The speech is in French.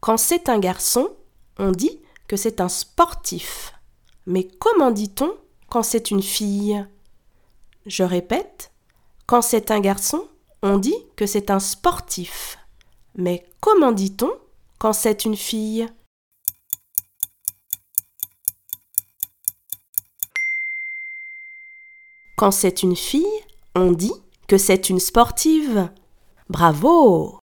Quand c'est un garçon, on dit que c'est un sportif. Mais comment dit-on quand c'est une fille? Je répète, quand c'est un garçon, on dit que c'est un sportif. Mais comment dit-on quand c'est une fille? Quand c'est une fille, on dit que c'est une sportive. Bravo